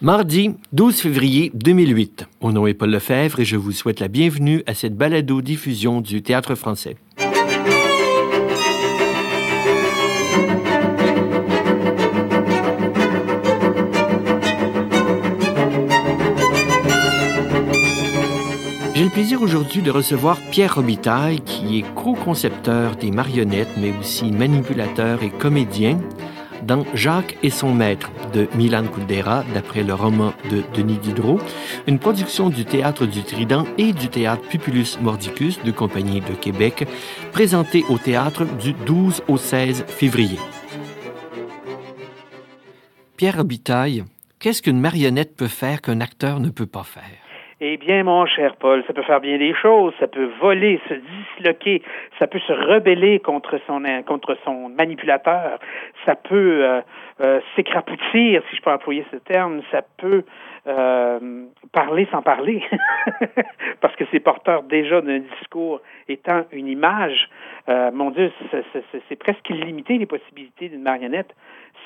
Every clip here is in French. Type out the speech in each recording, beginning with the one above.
Mardi 12 février 2008. Mon nom est Paul Lefebvre et je vous souhaite la bienvenue à cette balado-diffusion du Théâtre français. J'ai le plaisir aujourd'hui de recevoir Pierre Robitaille, qui est co-concepteur des marionnettes, mais aussi manipulateur et comédien dans Jacques et son maître de Milan Kundera, d'après le roman de Denis Diderot, une production du Théâtre du Trident et du Théâtre Pupulus Mordicus de Compagnie de Québec, présentée au théâtre du 12 au 16 février. Pierre Robitaille, qu'est-ce qu'une marionnette peut faire qu'un acteur ne peut pas faire? Eh bien, mon cher Paul, ça peut faire bien des choses. Ça peut voler, se disloquer, ça peut se rebeller contre son contre son manipulateur. Ça peut euh, euh, s'écrapoutir, si je peux employer ce terme. Ça peut euh, parler sans parler, parce que c'est porteur déjà d'un discours étant une image. mon Dieu, c'est presque illimité les possibilités d'une marionnette.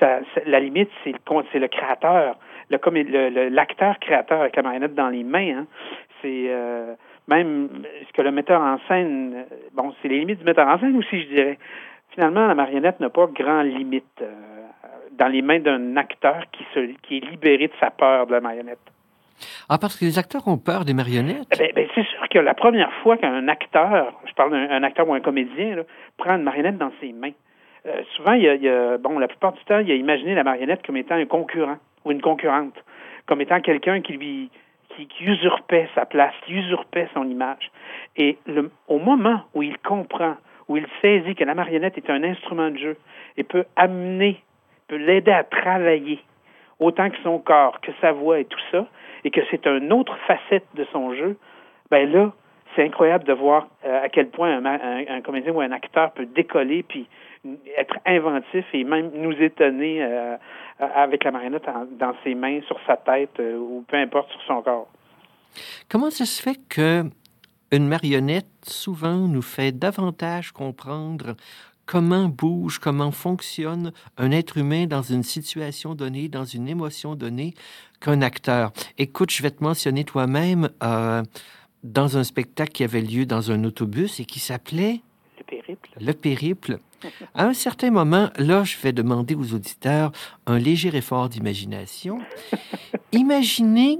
La limite, c'est le, le créateur l'acteur créateur avec la marionnette dans les mains, hein, c'est euh, même ce que le metteur en scène, euh, bon, c'est les limites du metteur en scène aussi, je dirais. Finalement, la marionnette n'a pas grand limite euh, dans les mains d'un acteur qui, se, qui est libéré de sa peur de la marionnette. Ah, parce que les acteurs ont peur des marionnettes? Eh ben, ben, c'est sûr que la première fois qu'un acteur, je parle d'un acteur ou un comédien, prend une marionnette dans ses mains, souvent, il y, a, bon, la plupart du temps, il a imaginé la marionnette comme étant un concurrent ou une concurrente, comme étant quelqu'un qui lui qui, usurpait sa place, qui usurpait son image. Et le, au moment où il comprend, où il saisit que la marionnette est un instrument de jeu et peut amener, peut l'aider à travailler autant que son corps, que sa voix et tout ça, et que c'est une autre facette de son jeu, ben là, c'est incroyable de voir euh, à quel point un, un, comédien ou un acteur peut décoller puis être inventif et même nous étonner euh, avec la marionnette dans ses mains, sur sa tête euh, ou peu importe sur son corps. Comment ça se fait que une marionnette souvent nous fait davantage comprendre comment bouge, comment fonctionne un être humain dans une situation donnée, dans une émotion donnée, qu'un acteur? Écoute, je vais te mentionner toi-même euh, dans un spectacle qui avait lieu dans un autobus et qui s'appelait Périple. Le Périple. À un certain moment, là, je vais demander aux auditeurs un léger effort d'imagination. Imaginez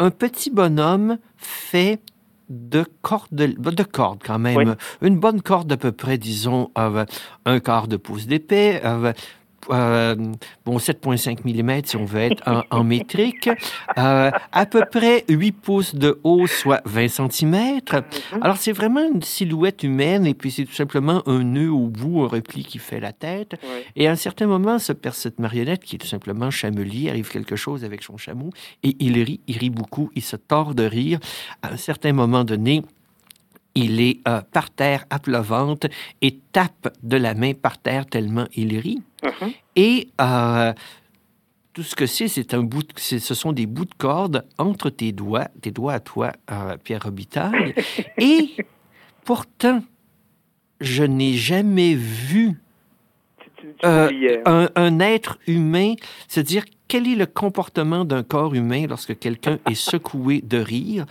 un petit bonhomme fait de cordes, de cordes quand même. Une bonne corde d'à peu près, disons, un quart de pouce d'épais, euh, bon, 7,5 mm si on veut être en, métrique, euh, à peu près 8 pouces de haut, soit 20 cm. Mhm. Alors, c'est vraiment une silhouette humaine et puis c'est tout simplement un nœud au bout, un repli qui fait la tête. Et à un certain moment, ce, cette marionnette, qui est tout simplement chamelier, arrive quelque chose avec son chameau et il rit, il rit beaucoup, il se tord de rire. À un certain moment donné, il est euh, par terre à et tape de la main par terre tellement il rit. Uh-huh. Et euh, tout ce que c'est, c'est un bout, ce sont des bouts de corde entre tes doigts, tes doigts à toi, euh, Pierre Robitaille. et pourtant, je n'ai jamais vu un, un, être humain se dire quel est le comportement d'un corps humain lorsque quelqu'un est secoué de rire,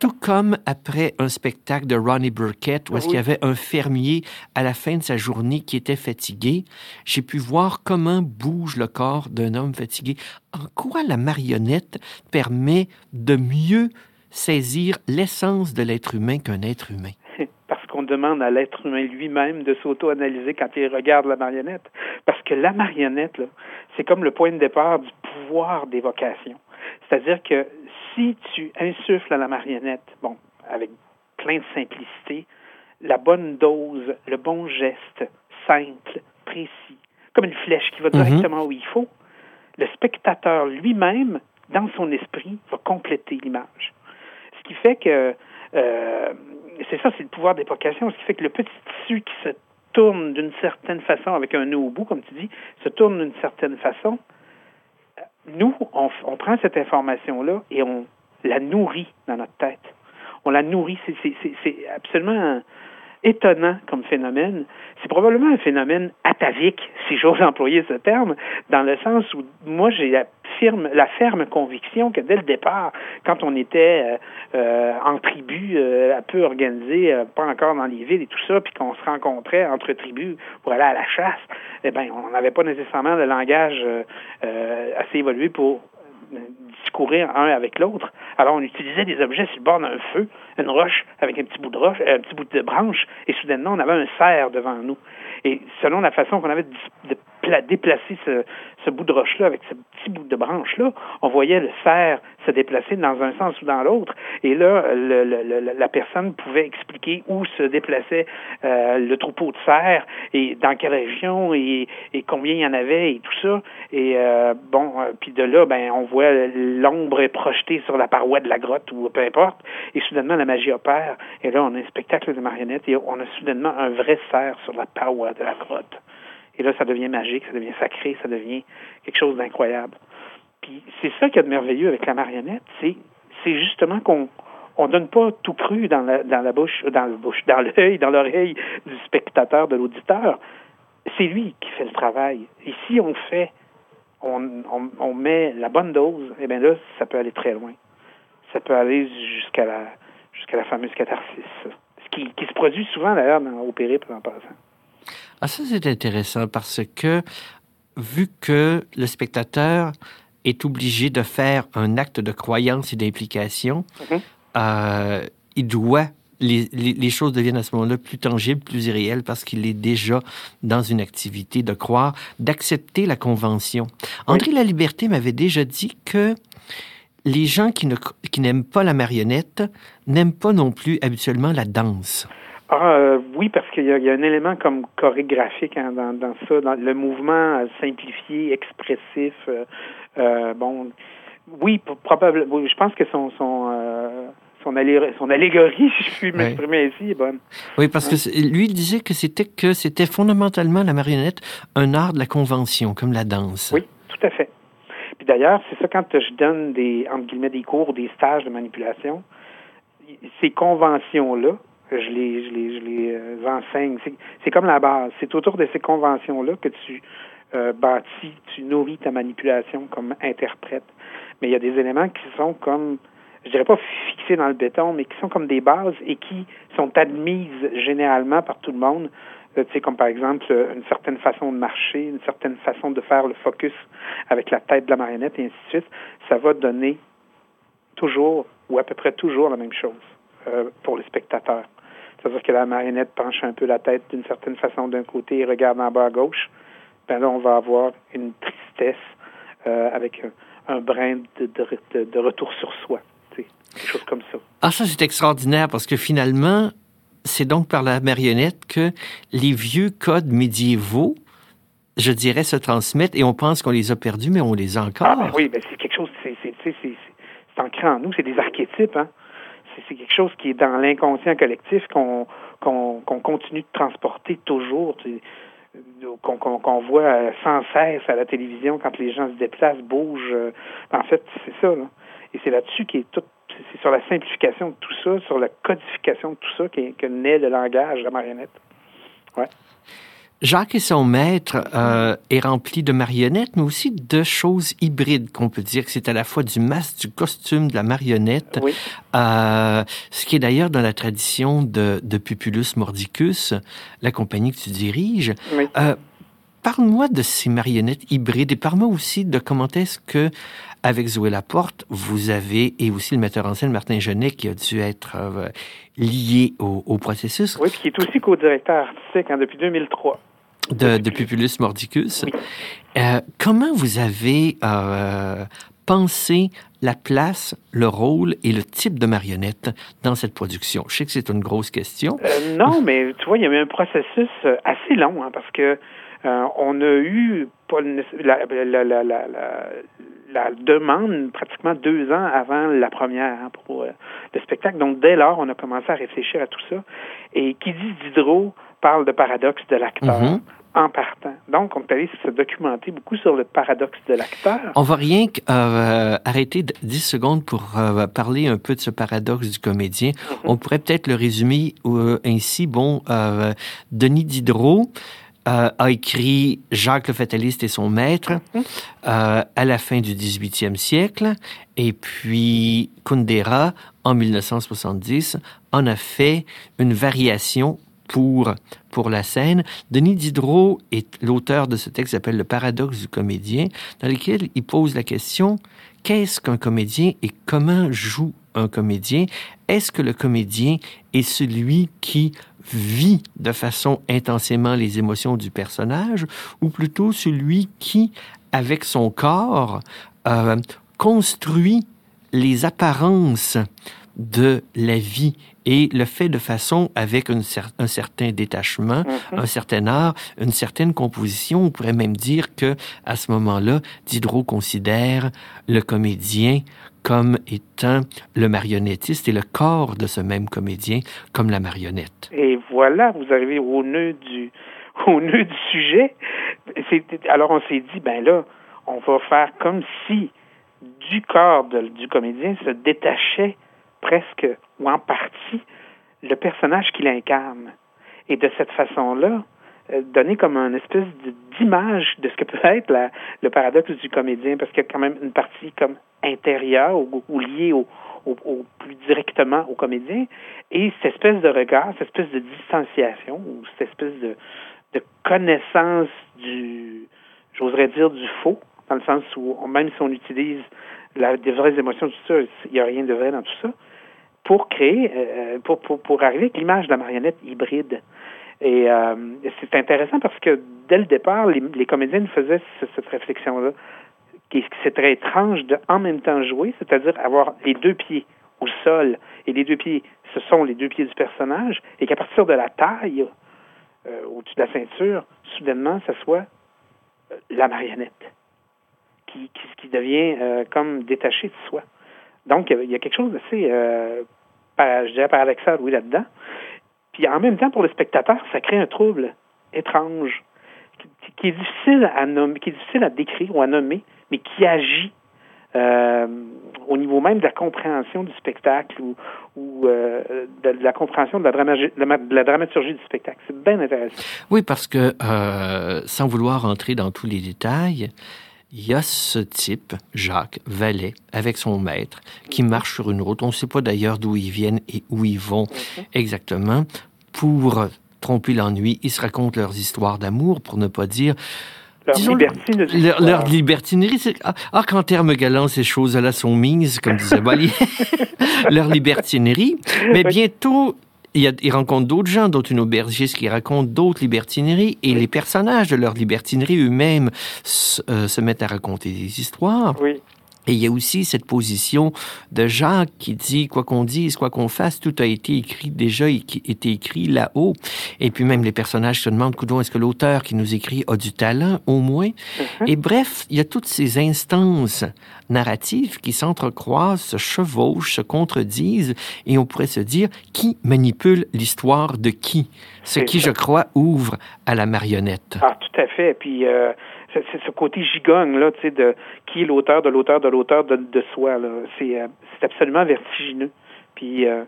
tout comme après un spectacle de Ronnie Burkett où est-ce qu'il y avait un fermier à la fin de sa journée qui était fatigué. J'ai pu voir comment bouge le corps d'un homme fatigué. En quoi la marionnette permet de mieux saisir l'essence de l'être humain qu'un être humain? Demande à l'être humain lui-même de s'auto-analyser quand il regarde la marionnette. Parce que la marionnette, c'est comme le point de départ du pouvoir d'évocation. C'est-à-dire que si tu insuffles à la marionnette, bon, avec plein de simplicité, la bonne dose, le bon geste, simple, précis, comme une flèche qui va mhm. directement où il faut, le spectateur lui-même, dans son esprit, va compléter l'image. Ce qui fait que, euh, c'est ça, c'est le pouvoir d'évocation, ce qui fait que le petit tissu qui se tourne d'une certaine façon avec un nœud au bout, comme tu dis, se tourne d'une certaine façon, nous, on, on prend cette information-là et on la nourrit dans notre tête. On la nourrit. C'est absolument étonnant comme phénomène. C'est probablement un phénomène atavique, si j'ose employer ce terme, dans le sens où moi, j'ai la ferme conviction que dès le départ, quand on était en tribu, un peu organisé, pas encore dans les villes et tout ça, puis qu'on se rencontrait entre tribus pour aller à la chasse, eh bien, on n'avait pas nécessairement le langage assez évolué pour discourir un avec l'autre. Alors, on utilisait des objets sur le bord d'un feu, une roche avec un petit bout de roche, un petit bout de branche, et soudainement, on avait un cerf devant nous. Et selon la façon qu'on avait de, déplacer ce, ce bout de roche-là avec ce petit bout de branche-là, on voyait le cerf se déplacer dans un sens ou dans l'autre. Et là, le, la personne pouvait expliquer où se déplaçait euh, le troupeau de cerfs et dans quelle région et, et, combien il y en avait et tout ça. Et euh, bon, euh, puis de là, ben, on voit l'ombre projetée sur la paroi de la grotte ou peu importe. Et soudainement, la magie opère. Et là, on a un spectacle de marionnettes et on a soudainement un vrai cerf sur la paroi de la grotte. Et là, ça devient magique, ça devient sacré, ça devient quelque chose d'incroyable. Puis c'est ça qui est de merveilleux avec la marionnette, c'est, c'est justement qu'on on donne pas tout cru dans la, dans la bouche, dans la bouche, dans l'œil, dans l'oreille du spectateur, de l'auditeur. C'est lui qui fait le travail. Et si on fait, on, on, met la bonne dose, eh bien là, ça peut aller très loin. Ça peut aller jusqu'à la, jusqu'à la fameuse catharsis. Ce qui, qui se produit souvent d'ailleurs au périple en passant. Ah, ça, c'est intéressant parce que, vu que le spectateur est obligé de faire un acte de croyance et d'implication, mm-hmm. euh, il doit les, les, choses deviennent à ce moment-là plus tangibles, plus irréelles, parce qu'il est déjà dans une activité de croire, d'accepter la convention. André La Liberté m'avait déjà dit que les gens qui n'aiment pas la marionnette n'aiment pas non plus habituellement la danse. Ah euh, oui, parce qu'il y, a un élément comme chorégraphique hein, dans, dans, ça, dans le mouvement simplifié, expressif. Euh, euh bon, oui, probablement. Je pense que son son euh, son, son, allégorie, si je puis m'exprimer ainsi, est bonne. Oui, parce que lui il disait que c'était que c'était fondamentalement la marionnette un art de la convention, comme la danse. Oui, tout à fait. Puis d'ailleurs, c'est ça quand je donne des entre guillemets des cours, des stages de manipulation, ces conventions là je les, je les, je les euh, enseigne. C'est comme la base. C'est autour de ces conventions-là que tu euh, bâtis, tu nourris ta manipulation comme interprète. Mais il y a des éléments qui sont comme, je dirais pas fixés dans le béton, mais qui sont comme des bases et qui sont admises généralement par tout le monde. Euh, tu sais, comme par exemple une certaine façon de marcher, une certaine façon de faire le focus avec la tête de la marionnette et ainsi de suite. Ça va donner toujours ou à peu près toujours la même chose pour les spectateurs. C'est-à-dire que la marionnette penche un peu la tête d'une certaine façon d'un côté et regarde en bas à gauche. Ben là, on va avoir une tristesse euh, avec un, brin de, retour sur soi. Quelque chose comme ça. Ah, ça, c'est extraordinaire parce que finalement, c'est donc par la marionnette que les vieux codes médiévaux, je dirais, se transmettent et on pense qu'on les a perdus, mais on les a encore. Ah, ben oui, ben c'est quelque chose, c'est ancré en nous, c'est des archétypes. Hein? C'est quelque chose qui est dans l'inconscient collectif qu'on continue de transporter toujours, qu'on voit sans cesse à la télévision quand les gens se déplacent, bougent. Euh, en fait, c'est ça. Là. Et c'est là-dessus qui est tout. C'est sur la simplification de tout ça, sur la codification de tout ça que naît le langage, la marionnette. Ouais. Jacques et son maître euh, est rempli de marionnettes, mais aussi de choses hybrides qu'on peut dire que c'est à la fois du masque, du costume, de la marionnette, oui. euh, ce qui est d'ailleurs dans la tradition de, de Pupulus Mordicus, la compagnie que tu diriges. Oui. Euh, Parle-moi de ces marionnettes hybrides et parle-moi aussi de comment est-ce que, avec Zoé Laporte, vous avez, et aussi le metteur en scène Martin Genet, qui a dû être euh, lié au, au, processus. Oui, qui est aussi co-directeur artistique hein, depuis 2003 de, de Pupulus Mordicus. Euh, comment vous avez euh, pensé la place, le rôle et le type de marionnette dans cette production? Je sais que c'est une grosse question. Euh, non, mais tu vois, il y a eu un processus euh, assez long hein, parce que euh, on a eu pas la, la, la, la, la demande pratiquement deux ans avant la première hein, pour le spectacle. Donc, dès lors, on a commencé à réfléchir à tout ça. Et qui dit Diderot parle de paradoxe de l'acteur. Mm-hmm en partant. Donc, on est allé se documenter beaucoup sur le paradoxe de l'acteur. On va rien euh, arrêter 10 secondes pour euh, parler un peu de ce paradoxe du comédien. Mm-hmm. On pourrait peut-être le résumer euh, ainsi. Bon, euh, Denis Diderot euh, a écrit Jacques le Fataliste et son maître euh, à la fin du 18e siècle. Et puis Kundera, en 1970, en a fait une variation pour, pour la scène. Denis Diderot est l'auteur de ce texte qui s'appelle Le paradoxe du comédien, dans lequel il pose la question qu'est-ce qu'un comédien et comment joue un comédien? Est-ce que le comédien est celui qui vit de façon intensément les émotions du personnage ou plutôt celui qui, avec son corps, euh, construit les apparences de la vie et le fait de façon avec un, un certain détachement, mm-hmm. un certain art, une certaine composition. On pourrait même dire que à ce moment-là, Diderot considère le comédien comme étant le marionnettiste et le corps de ce même comédien comme la marionnette. Et voilà, vous arrivez au nœud du, au nœud du sujet. Alors on s'est dit, ben là, on va faire comme si du corps du comédien se détachait presque ou en partie le personnage qu'il incarne. Et de cette façon-là, euh, donner comme une espèce d'image de ce que peut être le paradoxe du comédien, parce qu'il y a quand même une partie comme intérieure ou, liée au, plus directement au comédien, et cette espèce de regard, cette espèce de distanciation, ou cette espèce de, connaissance du, j'oserais dire, du faux, dans le sens où même si on utilise la, des vraies émotions, tout ça, il n'y a rien de vrai dans tout ça, pour créer, euh, pour, pour, pour arriver avec l'image de la marionnette hybride. Et euh, c'est intéressant parce que dès le départ, les, les comédiens faisaient cette réflexion-là, c'est très étrange de en même temps jouer, c'est-à-dire avoir les deux pieds au sol et les deux pieds, ce sont les deux pieds du personnage, et qu'à partir de la taille, euh, au-dessus de la ceinture, soudainement, ça soit euh, la marionnette qui, qui, qui devient euh, comme détachée de soi. Donc, il y a quelque chose d'assez, euh, je dirais, paradoxal, oui, là-dedans. Puis en même temps, pour le spectateur, ça crée un trouble étrange qui, est difficile à nommer, qui est difficile à décrire ou à nommer, mais qui agit euh, au niveau même de la compréhension du spectacle ou, euh, de, la compréhension de la, de la, dramaturgie du spectacle. C'est bien intéressant. Oui, parce que euh, sans vouloir entrer dans tous les détails, il y a ce type, Jacques Valet, avec son maître, qui marche sur une route. On ne sait pas d'ailleurs d'où ils viennent et où ils vont exactement. Pour tromper l'ennui, ils se racontent leurs histoires d'amour, pour ne pas dire leur, libertinerie. leur, libertinerie. Ah, ah qu'en termes galants, ces choses-là sont mises, comme disait Bali. leur libertinerie. Mais bientôt, il, y a, il rencontre d'autres gens, d'autres une aubergiste qui raconte d'autres libertineries, et les personnages de leur libertinerie eux-mêmes se, euh, se mettent à raconter des histoires. Oui. Et il y a aussi cette position de Jacques qui dit, quoi qu'on dise, quoi qu'on fasse, tout a été écrit déjà, été écrit là-haut. Et puis même les personnages se demandent, coudon, est-ce que l'auteur qui nous écrit a du talent, au moins? Mm-hmm. Et bref, il y a toutes ces instances narratives qui s'entrecroisent, se chevauchent, se contredisent, et on pourrait se dire, qui manipule l'histoire de qui? Ce qui, je crois, ouvre à la marionnette. Ah, tout à fait. Puis, euh, c'est ce côté gigogne là, tu sais, de qui est l'auteur de l'auteur de l'auteur de, de soi là. C'est euh, c'est absolument vertigineux. Puis euh,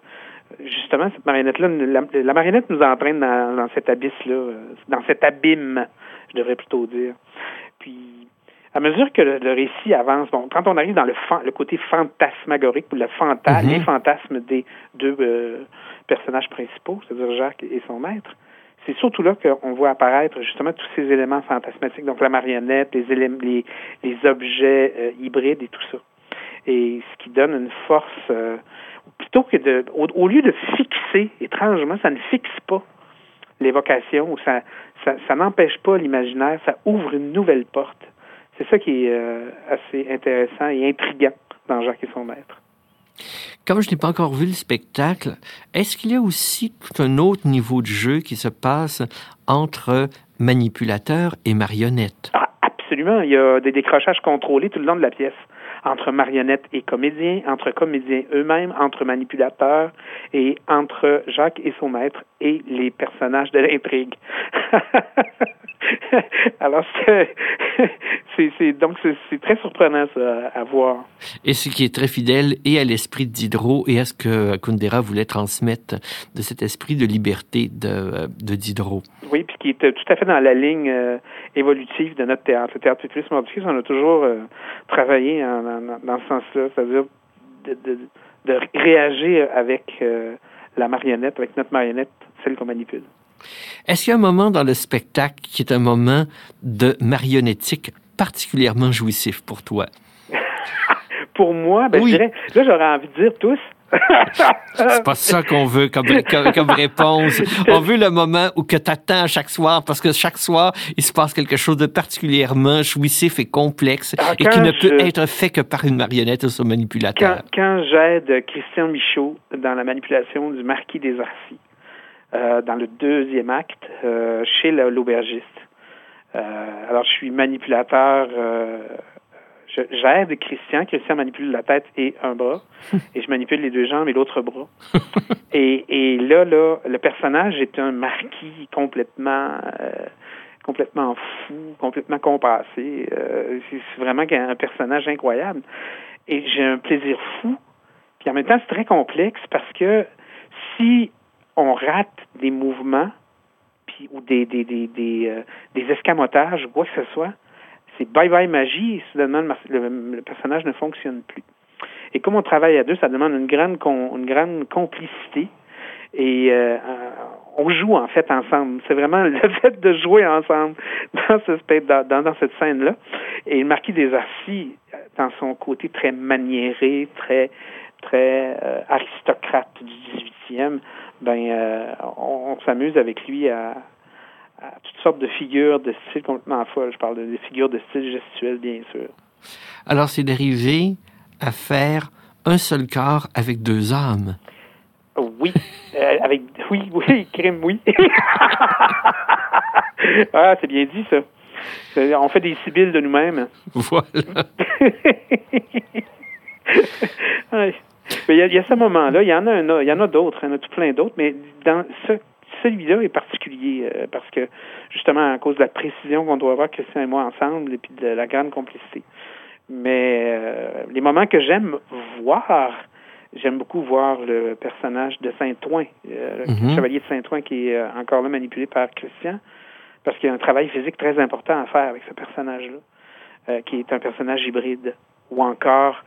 justement cette marionnette là, la, marionnette nous entraîne dans, dans cet abysse là, euh, dans cet abîme, je devrais plutôt dire. Puis à mesure que le, récit avance, bon, quand on arrive dans le, le côté fantasmagorique ou le fantasme, mm-hmm. les fantasmes des deux personnages principaux, c'est-à-dire Jacques et son maître, c'est surtout là qu'on voit apparaître justement tous ces éléments fantasmatiques, donc la marionnette, les, les, les objets euh, hybrides et tout ça. Et ce qui donne une force, euh, plutôt que de, au, lieu de fixer, étrangement, ça ne fixe pas l'évocation, ou ça, ça, ça n'empêche pas l'imaginaire, ça ouvre une nouvelle porte. C'est ça qui est euh, assez intéressant et intriguant dans Jacques et son maître. Comme je n'ai pas encore vu le spectacle, est-ce qu'il y a aussi tout un autre niveau de jeu qui se passe entre manipulateurs et marionnettes? Ah, absolument. Il y a des décrochages contrôlés tout le long de la pièce entre marionnettes et comédiens, entre comédiens eux-mêmes, entre manipulateurs et entre Jacques et son maître et les personnages de l'intrigue. Alors, c'est donc c'est très surprenant ça, à voir. Et ce qui est très fidèle et à l'esprit de Diderot et à ce que Kundera voulait transmettre de cet esprit de liberté de, de Diderot. Oui, puis qui est tout à fait dans la ligne euh, évolutive de notre théâtre. Le théâtre plus mordicus, on a toujours euh, travaillé dans ce sens-là, c'est-à-dire de, de, de, réagir avec euh, la marionnette, avec notre marionnette, celle qu'on manipule. Est-ce qu'il y a un moment dans le spectacle qui est un moment de marionnettique particulièrement jouissif pour toi? pour moi, ben, je dirais, là, j'aurais envie de dire tous. c'est pas ça qu'on veut comme, comme, réponse. On veut le moment où que t'attends chaque soir, parce que chaque soir, il se passe quelque chose de particulièrement jouissif et complexe ah, et qui ne peut être fait que par une marionnette ou son manipulateur. Quand, j'aide Christian Michaud dans la manipulation du marquis des Arcis, dans le deuxième acte, euh, chez l'aubergiste, euh, alors je suis manipulateur j'aide Christian. Christian manipule la tête et un bras. et je manipule les deux jambes et l'autre bras. et, et là, là, le personnage est un marquis complètement, euh, complètement fou, complètement compassé. Euh, c'est vraiment un personnage incroyable. Et j'ai un plaisir fou. Puis en même temps, c'est très complexe parce que si on rate des mouvements, puis, ou des, des, des, des, euh, des escamotages, ou quoi que ce soit, c'est bye bye magie et soudainement le, personnage ne fonctionne plus. Et comme on travaille à deux, ça demande une grande une grande complicité et euh, on joue en fait ensemble. C'est vraiment le fait de jouer ensemble dans, ce, dans, dans cette scène-là. Et le marquis des Arcis, dans son côté très maniéré, très très euh, aristocrate du 18e, ben euh, on s'amuse avec lui à, toutes sortes de figures de style complètement folles. Je parle de, des figures de style gestuel, bien sûr. Alors, c'est d'arriver à faire un seul corps avec deux âmes. Oui, euh, avec oui, oui, crime, oui. ah, c'est bien dit ça. On fait des sibylles de nous-mêmes. Voilà. Il y, a, ce moment-là, il y en a, il y en a d'autres, il y en a tout plein d'autres, mais dans ce celui-là est particulier euh, parce que, justement, à cause de la précision qu'on doit avoir, Christian et moi, ensemble, et puis de la grande complicité. Mais euh, les moments que j'aime voir, j'aime beaucoup voir le personnage de Saint-Ouen, euh, le mhm. chevalier de Saint-Ouen qui est encore là manipulé par Christian, parce qu'il y a un travail physique très important à faire avec ce personnage-là, qui est un personnage hybride. Ou encore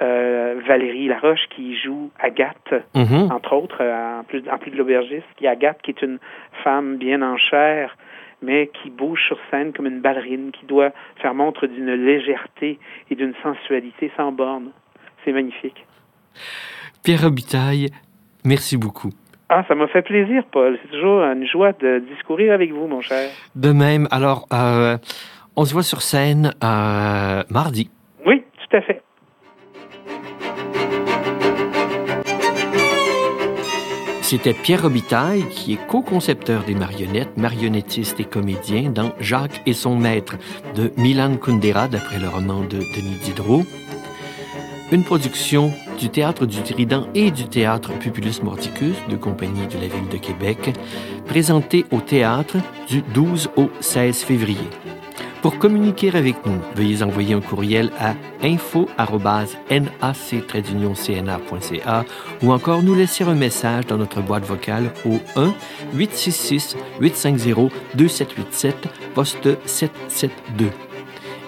euh, Valérie Laroche qui joue Agathe, mhm. entre autres, euh, en plus, en plus de l'aubergiste, qui est Agathe, qui est une femme bien en chair, mais qui bouge sur scène comme une ballerine, qui doit faire montre d'une légèreté et d'une sensualité sans borne. C'est magnifique. Pierre Robitaille, merci beaucoup. Ah, ça m'a fait plaisir, Paul. C'est toujours une joie de discourir avec vous, mon cher. De même. Alors, euh, on se voit sur scène mardi. C'était Pierre Robitaille, qui est co-concepteur des marionnettes, marionnettiste et comédien dans Jacques et son maître de Milan Kundera, d'après le roman de Denis Diderot. Une production du Théâtre du Trident et du Théâtre Pupulus Mordicus, de compagnie de la Ville de Québec, présentée au théâtre du 12 au 16 février. Pour communiquer avec nous, veuillez envoyer un courriel à info@nac-cna.ca ou encore nous laisser un message dans notre boîte vocale au 1 866 850 2787 poste 772.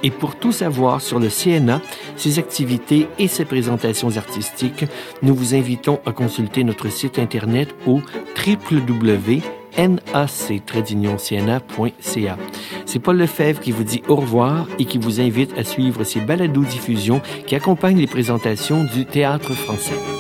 Et pour tout savoir sur le CNA, ses activités et ses présentations artistiques, nous vous invitons à consulter notre site internet au www nac-cna.ca. C'est Paul Lefebvre qui vous dit au revoir et qui vous invite à suivre ces balados-diffusions qui accompagnent les présentations du théâtre français.